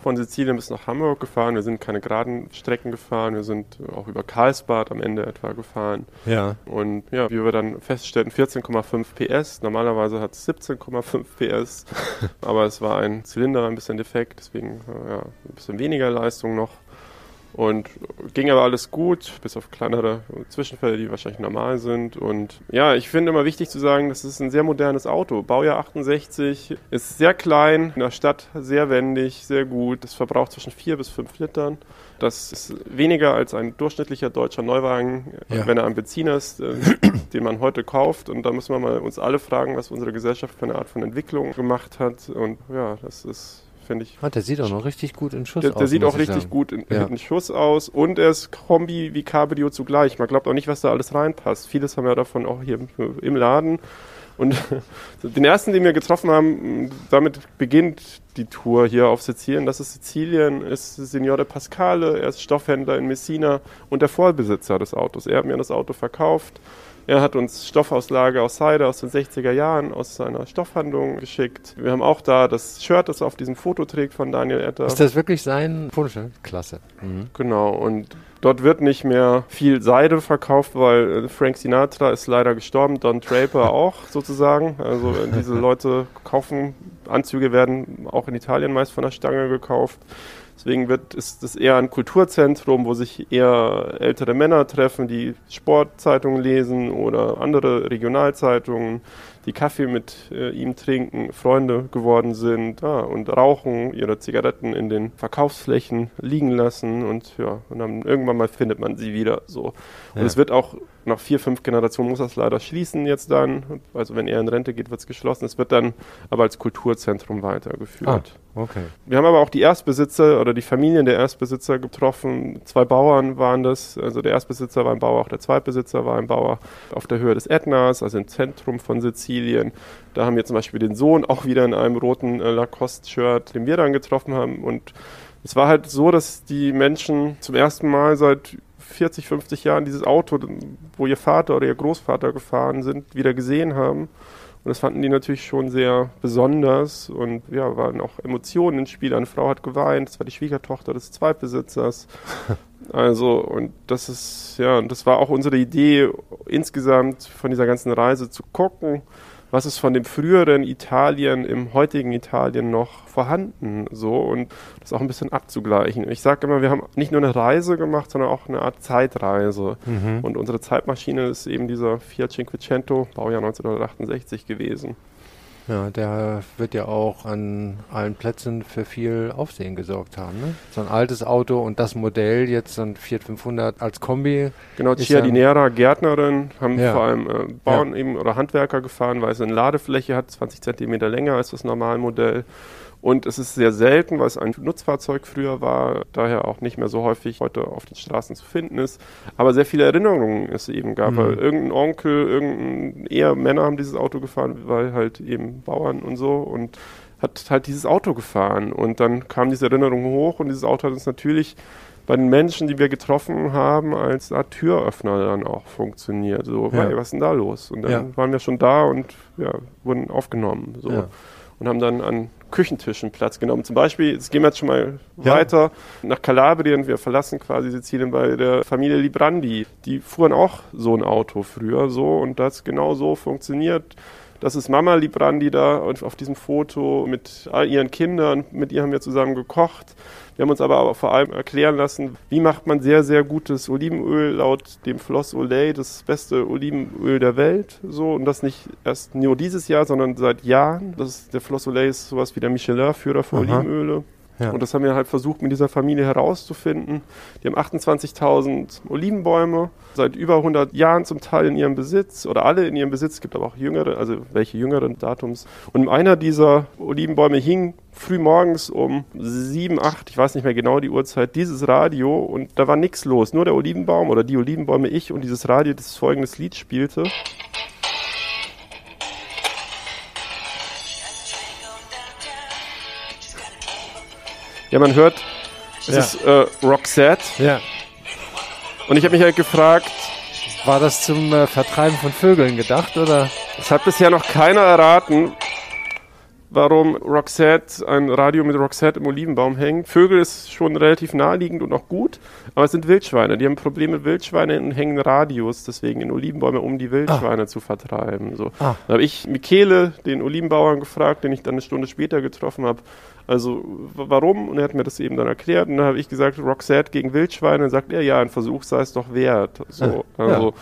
von Sizilien bis nach Hamburg gefahren. Wir sind keine geraden Strecken gefahren, wir sind auch über Karlsbad am Ende etwa gefahren. Ja. Und ja, wie wir dann feststellten, 14,5 PS. Normalerweise hat es 17,5 PS, aber es war ein Zylinder ein bisschen defekt, deswegen ja, ein bisschen weniger Leistung noch. Und ging aber alles gut, bis auf kleinere Zwischenfälle, die wahrscheinlich normal sind. Und ja, ich finde immer wichtig zu sagen, das ist ein sehr modernes Auto. Baujahr 68, ist sehr klein, in der Stadt sehr wendig, sehr gut. Es verbraucht zwischen 4 bis 5 Litern. Das ist weniger als ein durchschnittlicher deutscher Neuwagen, ja. wenn er am Benziner ist, äh, den man heute kauft. Und da müssen wir mal uns alle fragen, was unsere Gesellschaft für eine Art von Entwicklung gemacht hat. Und ja, das ist finde ich. Ah, der sieht auch noch richtig gut in Schuss der, aus. Der sieht auch richtig sagen. gut in, ja. in, Schuss aus und er ist Kombi wie Cabrio zugleich. Man glaubt auch nicht, was da alles reinpasst. Vieles haben wir davon auch hier im, im Laden. Und den ersten, den wir getroffen haben, damit beginnt die Tour hier auf Sizilien. Das ist Sizilien, ist Signore Pascale, er ist Stoffhändler in Messina und der Vorbesitzer des Autos. Er hat mir das Auto verkauft Er hat uns Stoffauslage aus Seide aus den 60er Jahren aus seiner Stoffhandlung geschickt. Wir haben auch da das Shirt, das er auf diesem Foto trägt von Daniel Etter. Ist das wirklich sein Fotoshirt? Klasse. Mhm. Genau, und Dort wird nicht mehr viel Seide verkauft, weil äh, Frank Sinatra ist leider gestorben, Don Draper auch sozusagen. Also äh, diese Leute kaufen Anzüge, werden auch in Italien meist von der Stange gekauft. Deswegen wird, ist es eher ein Kulturzentrum, wo sich eher ältere Männer treffen, die Sportzeitungen lesen oder andere Regionalzeitungen, die Kaffee mit äh, ihm trinken, Freunde geworden sind ja, und rauchen, ihre Zigaretten in den Verkaufsflächen liegen lassen und ja, und dann irgendwann mal findet man sie wieder so. Und ja. es wird auch nach vier, fünf Generationen muss das leider schließen jetzt dann. Also wenn er in Rente geht, wird es geschlossen. Es wird dann aber als Kulturzentrum weitergeführt. Ah, okay. Wir haben aber auch die Erstbesitzer oder die Familien der Erstbesitzer getroffen. Zwei Bauern waren das. Also der Erstbesitzer war ein Bauer, auch der Zweitbesitzer war ein Bauer auf der Höhe des Ätnas, also im Zentrum von Sizilien. Da haben wir zum Beispiel den Sohn auch wieder in einem roten äh, Lacoste-Shirt, den wir dann getroffen haben. Und es war halt so, dass die Menschen zum ersten Mal seit 40, 50 Jahren dieses Auto, wo ihr Vater oder ihr Großvater gefahren sind, wieder gesehen haben. Und das fanden die natürlich schon sehr besonders und ja, waren auch Emotionen ins Spiel. Eine Frau hat geweint, das war die Schwiegertochter des Zweitbesitzers. Also, und das ist, ja, und das war auch unsere Idee, insgesamt von dieser ganzen Reise zu gucken, was ist von dem früheren Italien im heutigen Italien noch vorhanden, so und das auch ein bisschen abzugleichen. Ich sage immer, wir haben nicht nur eine Reise gemacht, sondern auch eine Art Zeitreise. Mhm. Und unsere Zeitmaschine ist eben dieser Fiat Cinquecento, Baujahr 1968 gewesen. Ja, der wird ja auch an allen Plätzen für viel Aufsehen gesorgt haben. Ne? So ein altes Auto und das Modell, jetzt so ein Fiat 500 als Kombi. Genau, Ciardinera, Gärtnerin, haben ja. vor allem äh, Bauern ja. eben oder Handwerker gefahren, weil es eine Ladefläche hat, 20 Zentimeter länger als das Normalmodell. Und es ist sehr selten, weil es ein Nutzfahrzeug früher war, daher auch nicht mehr so häufig heute auf den Straßen zu finden ist. Aber sehr viele Erinnerungen es eben gab, mhm. irgendein Onkel, irgendein, eher Männer haben dieses Auto gefahren, weil halt eben Bauern und so und hat halt dieses Auto gefahren. Und dann kam diese Erinnerung hoch und dieses Auto hat uns natürlich bei den Menschen, die wir getroffen haben, als Art Türöffner dann auch funktioniert. So, ja. hey, was ist denn da los? Und dann ja. waren wir schon da und ja, wurden aufgenommen. So. Und haben dann an Küchentischen Platz genommen. Zum Beispiel, jetzt gehen wir jetzt schon mal ja. weiter nach Kalabrien. Wir verlassen quasi Sizilien bei der Familie Librandi. Die fuhren auch so ein Auto früher so und das genau so funktioniert. Das ist Mama Librandi da auf diesem Foto mit all ihren Kindern. Mit ihr haben wir zusammen gekocht. Wir haben uns aber auch vor allem erklären lassen, wie macht man sehr, sehr gutes Olivenöl laut dem Floss Olay, das beste Olivenöl der Welt. So, und das nicht erst nur dieses Jahr, sondern seit Jahren. Das ist, der Floss Olay ist sowas wie der Michelin-Führer für Aha. Olivenöle. Ja. Und das haben wir halt versucht, mit dieser Familie herauszufinden. Die haben 28.000 Olivenbäume, seit über 100 Jahren zum Teil in ihrem Besitz oder alle in ihrem Besitz, es gibt aber auch jüngere, also welche jüngeren Datums. Und einer dieser Olivenbäume hing früh morgens um 7, 8, ich weiß nicht mehr genau die Uhrzeit, dieses Radio und da war nichts los. Nur der Olivenbaum oder die Olivenbäume, ich und dieses Radio, das folgendes Lied spielte. Ja, man hört, es ja. ist äh, Roxette. Ja. Und ich habe mich halt gefragt, war das zum äh, Vertreiben von Vögeln gedacht oder? Es hat bisher noch keiner erraten, warum Roxette, ein Radio mit Roxette im Olivenbaum hängt. Vögel ist schon relativ naheliegend und auch gut, aber es sind Wildschweine. Die haben Probleme mit Wildschweinen und hängen Radios deswegen in Olivenbäume, um die Wildschweine ah. zu vertreiben. So. Ah. Da habe ich Michele, den Olivenbauern, gefragt, den ich dann eine Stunde später getroffen habe, also warum? Und er hat mir das eben dann erklärt. Und dann habe ich gesagt, Roxette gegen Wildschweine. Und dann sagt er, ja, ein Versuch sei es doch wert. So, also,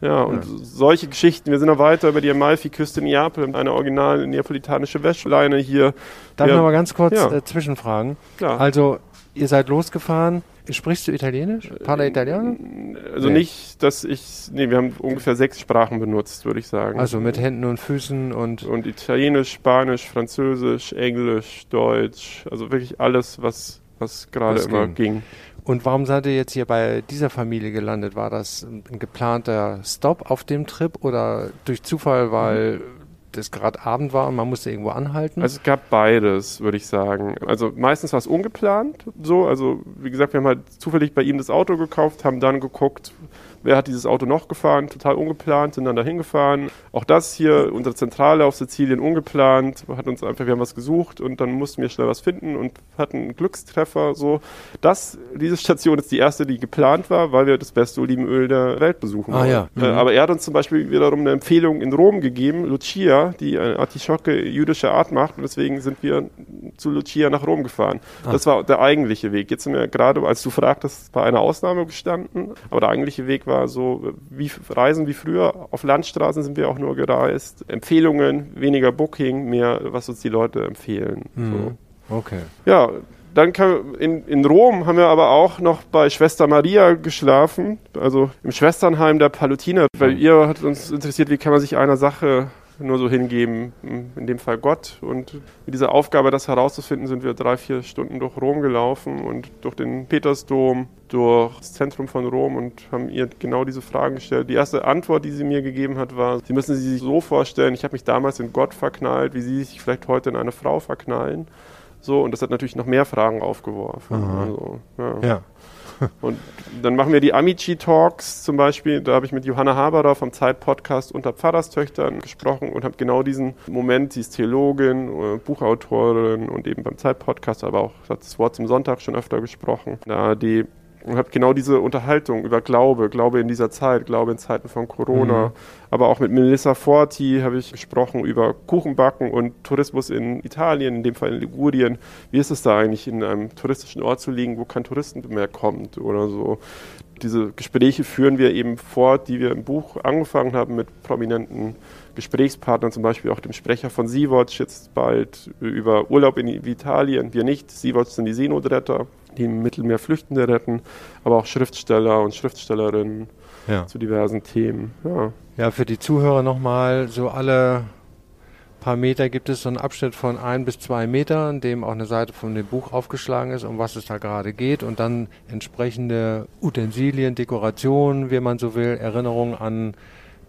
ja. und ja. solche Geschichten. Wir sind noch weiter über die Amalfi-Küste in Neapel, eine original neapolitanische Wäschleine hier. Darf ich noch mal ganz kurz ja. äh, zwischenfragen? Klar. Also, ihr seid losgefahren Sprichst du Italienisch? Parla Italiano? Also nee. nicht, dass ich. Nee, wir haben ungefähr sechs Sprachen benutzt, würde ich sagen. Also mit Händen und Füßen und. Und Italienisch, Spanisch, Französisch, Englisch, Deutsch. Also wirklich alles, was, was gerade immer ging. Und warum seid ihr jetzt hier bei dieser Familie gelandet? War das ein geplanter Stop auf dem Trip oder durch Zufall, weil es gerade Abend war und man musste irgendwo anhalten? Also es gab beides, würde ich sagen. Also meistens war es ungeplant so. Also wie gesagt, wir haben halt zufällig bei ihm das Auto gekauft, haben dann geguckt, wer hat dieses Auto noch gefahren, total ungeplant, sind dann dahin gefahren. Auch das hier, unsere Zentrale auf Sizilien, ungeplant, hat uns einfach, wir haben was gesucht und dann mussten wir schnell was finden und hatten einen Glückstreffer. So, das, diese Station ist die erste, die geplant war, weil wir das beste Olivenöl der Welt besuchen ah, wollen. Ja. Mhm. Äh, aber er hat uns zum Beispiel wiederum eine Empfehlung in Rom gegeben, Lucia, die eine Artischocke jüdischer Art macht und deswegen sind wir zu Lucia nach Rom gefahren. Ah. Das war der eigentliche Weg. Jetzt sind wir gerade, als du fragtest, bei einer Ausnahme gestanden, aber der eigentliche Weg war war so wie Reisen wie früher. Auf Landstraßen sind wir auch nur gereist. Empfehlungen, weniger Booking, mehr, was uns die Leute empfehlen. Mhm. So. Okay. Ja, dann kam, in, in Rom haben wir aber auch noch bei Schwester Maria geschlafen, also im Schwesternheim der Palutiner, weil ihr hat uns interessiert, wie kann man sich einer Sache nur so hingeben, in dem Fall Gott. Und mit dieser Aufgabe, das herauszufinden, sind wir drei, vier Stunden durch Rom gelaufen und durch den Petersdom, durch das Zentrum von Rom und haben ihr genau diese Fragen gestellt. Die erste Antwort, die sie mir gegeben hat, war, sie müssen sich so vorstellen, ich habe mich damals in Gott verknallt, wie sie sich vielleicht heute in eine Frau verknallen. So, und das hat natürlich noch mehr Fragen aufgeworfen. Also, ja. ja. Und dann machen wir die Amici Talks zum Beispiel. Da habe ich mit Johanna Haberer vom Zeit-Podcast unter Pfarrerstöchtern gesprochen und habe genau diesen Moment, sie ist Theologin, äh, Buchautorin und eben beim Zeit-Podcast, aber auch hat das Wort zum Sonntag schon öfter gesprochen. Da die und habe genau diese Unterhaltung über Glaube, Glaube in dieser Zeit, Glaube in Zeiten von Corona. Mhm. Aber auch mit Melissa Forti habe ich gesprochen über Kuchenbacken und Tourismus in Italien, in dem Fall in Ligurien. Wie ist es da eigentlich, in einem touristischen Ort zu liegen, wo kein Touristen mehr kommt oder so? Diese Gespräche führen wir eben fort, die wir im Buch angefangen haben mit prominenten Gesprächspartnern, zum Beispiel auch dem Sprecher von Sea-Watch jetzt bald über Urlaub in Italien. Wir nicht. Sea-Watch sind die Seenotretter die im Mittelmeer Flüchtende retten, aber auch Schriftsteller und Schriftstellerinnen ja. zu diversen Themen. Ja, ja für die Zuhörer nochmal, so alle paar Meter gibt es so einen Abschnitt von ein bis zwei Metern, in dem auch eine Seite von dem Buch aufgeschlagen ist, um was es da gerade geht und dann entsprechende Utensilien, Dekorationen, wie man so will, Erinnerungen an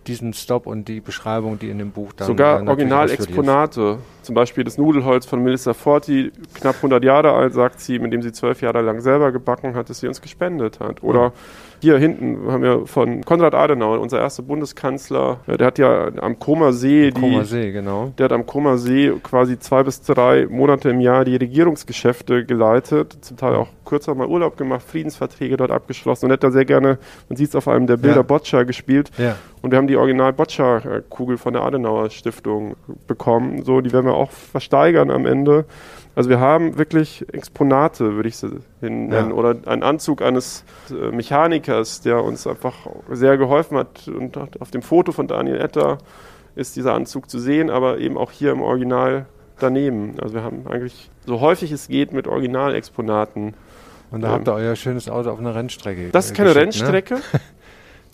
diesen Stop und die Beschreibung, die in dem Buch dann Sogar Originalexponate, zum Beispiel das Nudelholz von Melissa Forti, knapp 100 Jahre alt, sagt sie, mit dem sie zwölf Jahre lang selber gebacken hat, das sie uns gespendet hat. Oder. Hier hinten haben wir von Konrad Adenauer, unser erster Bundeskanzler, der hat ja am Koma See, die, Koma See genau. der hat am Koma See quasi zwei bis drei Monate im Jahr die Regierungsgeschäfte geleitet, zum Teil auch kürzer mal Urlaub gemacht, Friedensverträge dort abgeschlossen und hat da sehr gerne, man sieht es auf einem der Bilder, ja. Boccia gespielt. Ja. Und wir haben die Original-Boccia-Kugel von der Adenauer Stiftung bekommen. So, die werden wir auch versteigern am Ende. Also wir haben wirklich Exponate, würde ich sie nennen. Ja. Oder einen Anzug eines äh, Mechanikers, der uns einfach sehr geholfen hat. Und auf dem Foto von Daniel Etter ist dieser Anzug zu sehen, aber eben auch hier im Original daneben. Also wir haben eigentlich so häufig es geht mit Originalexponaten. Und da ähm, habt ihr euer schönes Auto auf einer Rennstrecke. Das ist keine ne? Rennstrecke. Ne?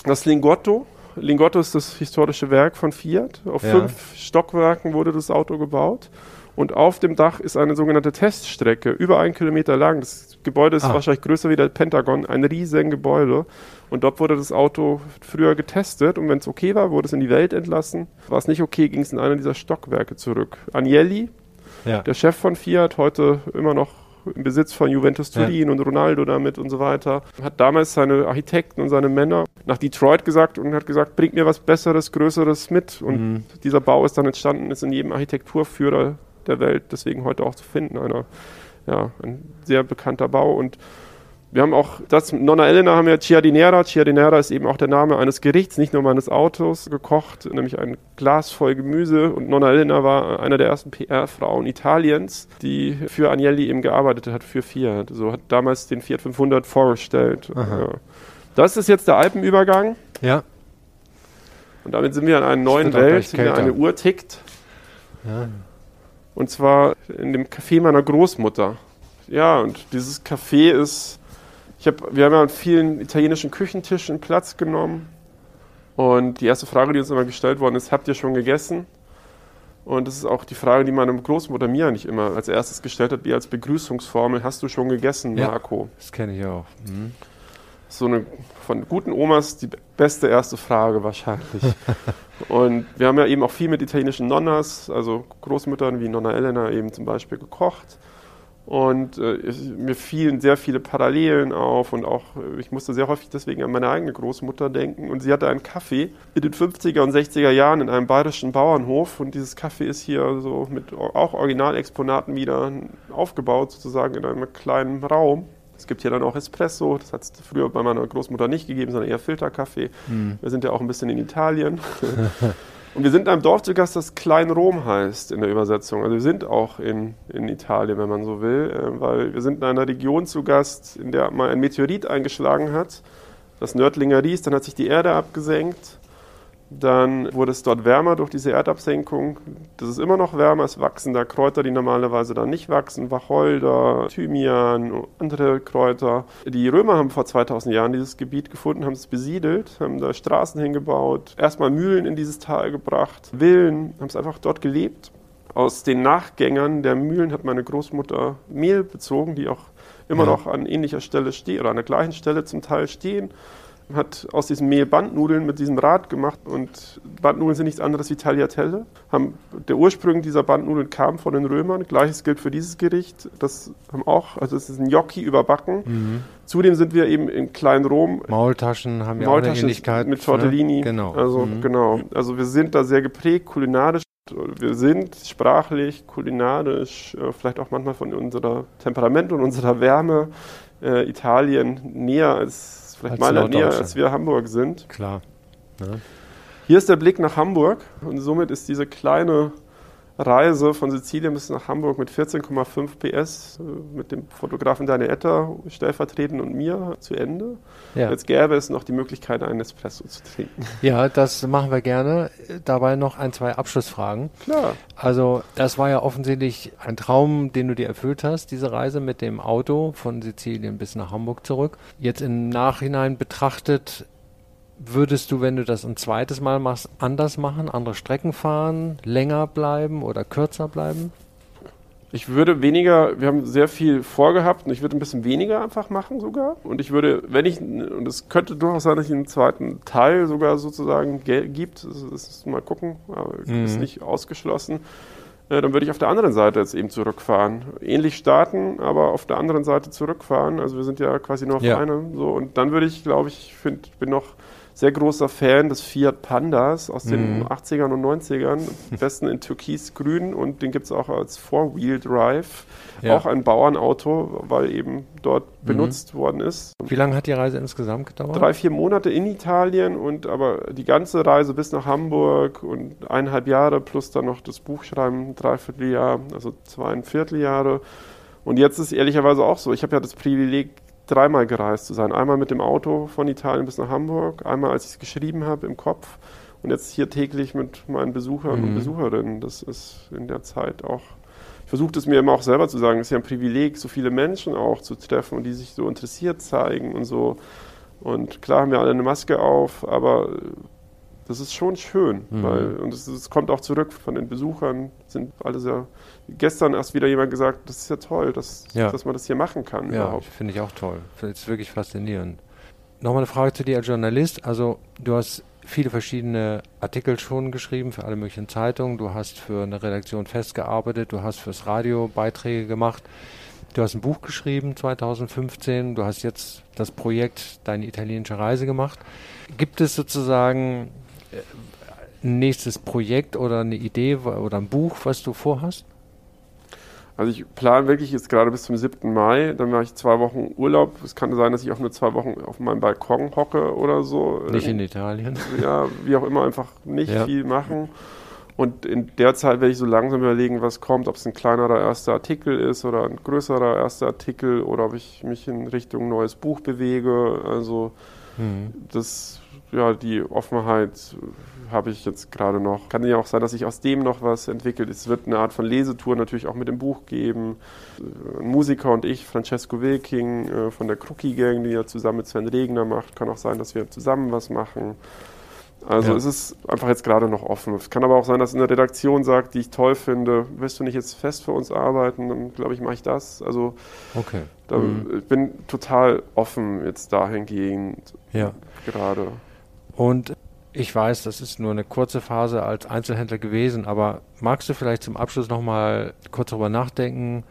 Das Lingotto Lingotto ist das historische Werk von Fiat. Auf ja. fünf Stockwerken wurde das Auto gebaut. Und auf dem Dach ist eine sogenannte Teststrecke, über einen Kilometer lang. Das Gebäude ist ah. wahrscheinlich größer wie der Pentagon, ein riesen Gebäude. Und dort wurde das Auto früher getestet. Und wenn es okay war, wurde es in die Welt entlassen. War es nicht okay, ging es in einer dieser Stockwerke zurück. Agnelli, ja. der Chef von Fiat, heute immer noch im Besitz von Juventus Turin ja. und Ronaldo damit und so weiter. Hat damals seine Architekten und seine Männer nach Detroit gesagt und hat gesagt, bringt mir was Besseres, Größeres mit. Und mhm. dieser Bau ist dann entstanden, ist in jedem Architekturführer der Welt deswegen heute auch zu finden. Einer, ja, ein sehr bekannter Bau und wir haben auch das, Nonna Elena haben wir Ciardinera. Ciardinera ist eben auch der Name eines Gerichts, nicht nur meines Autos, gekocht, nämlich ein Glas voll Gemüse. Und Nonna Elena war einer der ersten PR-Frauen Italiens, die für Agnelli eben gearbeitet hat, für Fiat. So hat damals den Fiat 500 vorgestellt. Ja. Das ist jetzt der Alpenübergang. Ja. Und damit sind wir in einer neuen Welt, in der eine Uhr tickt. Ja. Und zwar in dem Café meiner Großmutter. Ja, und dieses Café ist ich hab, wir haben ja an vielen italienischen Küchentischen Platz genommen. Und die erste Frage, die uns immer gestellt worden ist, habt ihr schon gegessen? Und das ist auch die Frage, die meine Großmutter mir nicht immer als erstes gestellt hat, wie als Begrüßungsformel, hast du schon gegessen, ja, Marco? Das kenne ich auch. Mhm. So eine von guten Omas die beste erste Frage wahrscheinlich. Und wir haben ja eben auch viel mit italienischen Nonnas, also Großmüttern wie Nonna Elena eben zum Beispiel gekocht. Und äh, mir fielen sehr viele Parallelen auf und auch, ich musste sehr häufig deswegen an meine eigene Großmutter denken. Und sie hatte einen Kaffee in den 50er und 60er Jahren in einem bayerischen Bauernhof. Und dieses Kaffee ist hier so mit auch Originalexponaten wieder aufgebaut, sozusagen in einem kleinen Raum. Es gibt hier dann auch Espresso, das hat es früher bei meiner Großmutter nicht gegeben, sondern eher Filterkaffee. Mhm. Wir sind ja auch ein bisschen in Italien. Und wir sind in einem Dorf zu Gast, das Klein Rom heißt in der Übersetzung. Also wir sind auch in, in Italien, wenn man so will, äh, weil wir sind in einer Region zu Gast, in der mal ein Meteorit eingeschlagen hat, das Nördlinger Ries, dann hat sich die Erde abgesenkt dann wurde es dort wärmer durch diese Erdabsenkung. Das ist immer noch wärmer. Es wachsen da Kräuter, die normalerweise da nicht wachsen. Wacholder, Thymian, andere Kräuter. Die Römer haben vor 2000 Jahren dieses Gebiet gefunden, haben es besiedelt, haben da Straßen hingebaut, erstmal Mühlen in dieses Tal gebracht, Villen, haben es einfach dort gelebt. Aus den Nachgängern der Mühlen hat meine Großmutter Mehl bezogen, die auch immer ja. noch an ähnlicher Stelle stehen oder an der gleichen Stelle zum Teil stehen hat aus diesem Mehl Bandnudeln mit diesem Rad gemacht und Bandnudeln sind nichts anderes wie Tagliatelle. Haben, der Ursprung dieser Bandnudeln kam von den Römern. Gleiches gilt für dieses Gericht. Das haben auch, also es ist ein Gnocchi überbacken. Mhm. Zudem sind wir eben in kleinen Rom. Maultaschen haben ja Maultaschen auch eine Ähnlichkeit. Mit Tortellini. Ne? Genau. Also, mhm. genau. Also wir sind da sehr geprägt, kulinarisch. Wir sind sprachlich, kulinarisch, äh, vielleicht auch manchmal von unserer Temperament und unserer Wärme äh, Italien näher als vielleicht mal näher, als wir Hamburg sind. Klar. Ja. Hier ist der Blick nach Hamburg und somit ist diese kleine Reise von Sizilien bis nach Hamburg mit 14,5 PS äh, mit dem Fotografen Daniel Etter stellvertretend und mir zu Ende. Ja. Jetzt gäbe es noch die Möglichkeit, einen Espresso zu trinken. Ja, das machen wir gerne. Dabei noch ein, zwei Abschlussfragen. Klar. Also, das war ja offensichtlich ein Traum, den du dir erfüllt hast, diese Reise mit dem Auto von Sizilien bis nach Hamburg zurück. Jetzt im Nachhinein betrachtet, Würdest du, wenn du das ein zweites Mal machst, anders machen, andere Strecken fahren, länger bleiben oder kürzer bleiben? Ich würde weniger, wir haben sehr viel vorgehabt und ich würde ein bisschen weniger einfach machen sogar. Und ich würde, wenn ich, und es könnte durchaus sein, dass ich einen zweiten Teil sogar sozusagen gibt, das ist mal gucken, aber mhm. ist nicht ausgeschlossen, äh, dann würde ich auf der anderen Seite jetzt eben zurückfahren. Ähnlich starten, aber auf der anderen Seite zurückfahren. Also wir sind ja quasi nur auf ja. einer. So, und dann würde ich, glaube ich, find, bin noch sehr großer Fan des Fiat Pandas aus den mhm. 80ern und 90ern. Am besten in Türkisgrün und den gibt es auch als Four-Wheel-Drive. Ja. Auch ein Bauernauto, weil eben dort mhm. benutzt worden ist. Wie lange hat die Reise insgesamt gedauert? Drei, vier Monate in Italien und aber die ganze Reise bis nach Hamburg und eineinhalb Jahre plus dann noch das Buchschreiben, dreiviertel Jahr, also zweieinviertel Jahre. Und jetzt ist ehrlicherweise auch so, ich habe ja das Privileg, dreimal gereist zu sein. Einmal mit dem Auto von Italien bis nach Hamburg, einmal als ich es geschrieben habe im Kopf und jetzt hier täglich mit meinen Besuchern mhm. und Besucherinnen. Das ist in der Zeit auch, ich versuche es mir immer auch selber zu sagen, es ist ja ein Privileg, so viele Menschen auch zu treffen und die sich so interessiert zeigen und so. Und klar haben wir alle eine Maske auf, aber das ist schon schön, mhm. weil, und es kommt auch zurück von den Besuchern, sind alle sehr gestern erst wieder jemand gesagt, das ist ja toll, dass, ja. dass man das hier machen kann. Ja, finde ich auch toll. Finde es wirklich faszinierend. Nochmal eine Frage zu dir als Journalist. Also du hast viele verschiedene Artikel schon geschrieben für alle möglichen Zeitungen. Du hast für eine Redaktion festgearbeitet. Du hast fürs Radio Beiträge gemacht. Du hast ein Buch geschrieben 2015. Du hast jetzt das Projekt Deine italienische Reise gemacht. Gibt es sozusagen ein nächstes Projekt oder eine Idee oder ein Buch, was du vorhast? Also ich plane wirklich jetzt gerade bis zum 7. Mai, dann mache ich zwei Wochen Urlaub. Es kann sein, dass ich auch nur zwei Wochen auf meinem Balkon hocke oder so. Nicht in Italien. Ja, wie auch immer, einfach nicht ja. viel machen. Und in der Zeit werde ich so langsam überlegen, was kommt, ob es ein kleinerer erster Artikel ist oder ein größerer erster Artikel oder ob ich mich in Richtung neues Buch bewege. Also mhm. das, ja, die Offenheit habe ich jetzt gerade noch. Kann ja auch sein, dass sich aus dem noch was entwickelt. Es wird eine Art von Lesetour natürlich auch mit dem Buch geben. Ein Musiker und ich, Francesco Wilking äh, von der Crookie Gang, die ja zusammen mit Sven Regner macht. Kann auch sein, dass wir zusammen was machen. Also ja. es ist einfach jetzt gerade noch offen. Es kann aber auch sein, dass eine Redaktion sagt, die ich toll finde, willst du nicht jetzt fest für uns arbeiten, dann glaube ich, mache ich das. Also okay. da, mhm. ich bin total offen jetzt dahingehend ja. gerade. Und Ich weiß, das ist nur eine kurze Phase als Einzelhändler gewesen, aber magst du vielleicht zum Abschluss nochmal kurz darüber nachdenken?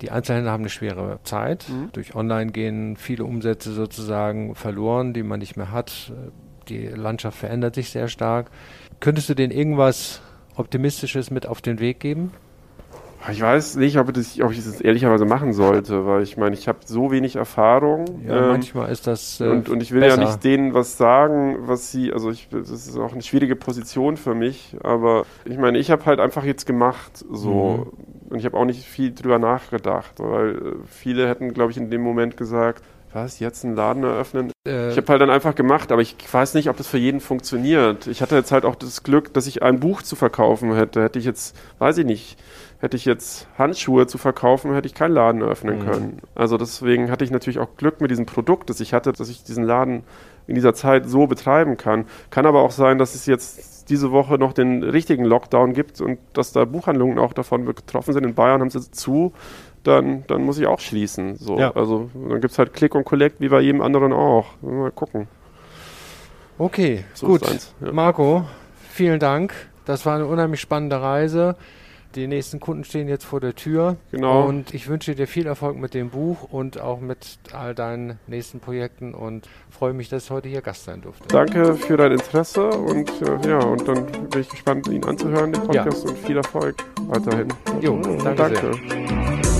Die Einzelhändler haben eine schwere Zeit. Mhm. Durch Online gehen viele Umsätze sozusagen verloren, die man nicht mehr hat. Die Landschaft verändert sich sehr stark. Könntest du denen irgendwas Optimistisches mit auf den Weg geben? Ich weiß nicht, ob, das, ob ich das ehrlicherweise machen sollte, weil ich meine, ich habe so wenig Erfahrung. Ja, ähm, manchmal ist das. Äh, und, und ich will besser. ja nicht denen was sagen, was sie, also ich, das ist auch eine schwierige Position für mich, aber ich meine, ich habe halt einfach jetzt gemacht, so. Mhm. Und ich habe auch nicht viel drüber nachgedacht, weil äh, viele hätten, glaube ich, in dem Moment gesagt, was, jetzt einen Laden eröffnen? Äh, ich habe halt dann einfach gemacht, aber ich weiß nicht, ob das für jeden funktioniert. Ich hatte jetzt halt auch das Glück, dass ich ein Buch zu verkaufen hätte. Hätte ich jetzt, weiß ich nicht, hätte ich jetzt Handschuhe zu verkaufen, hätte ich keinen Laden eröffnen mhm. können. Also deswegen hatte ich natürlich auch Glück mit diesem Produkt, das ich hatte, dass ich diesen Laden in dieser Zeit so betreiben kann. Kann aber auch sein, dass es jetzt diese Woche noch den richtigen Lockdown gibt und dass da Buchhandlungen auch davon betroffen sind. In Bayern haben sie zu, dann, dann muss ich auch schließen. So. Ja. Also dann gibt es halt Click und Collect wie bei jedem anderen auch. Mal gucken. Okay, so gut. Ja. Marco, vielen Dank. Das war eine unheimlich spannende Reise. Die nächsten Kunden stehen jetzt vor der Tür. Genau. Und ich wünsche dir viel Erfolg mit dem Buch und auch mit all deinen nächsten Projekten und freue mich, dass ich heute hier Gast sein durfte. Danke für dein Interesse und äh, ja, und dann bin ich gespannt, ihn anzuhören, den Podcast ja. und viel Erfolg weiterhin. Jo, danke. danke.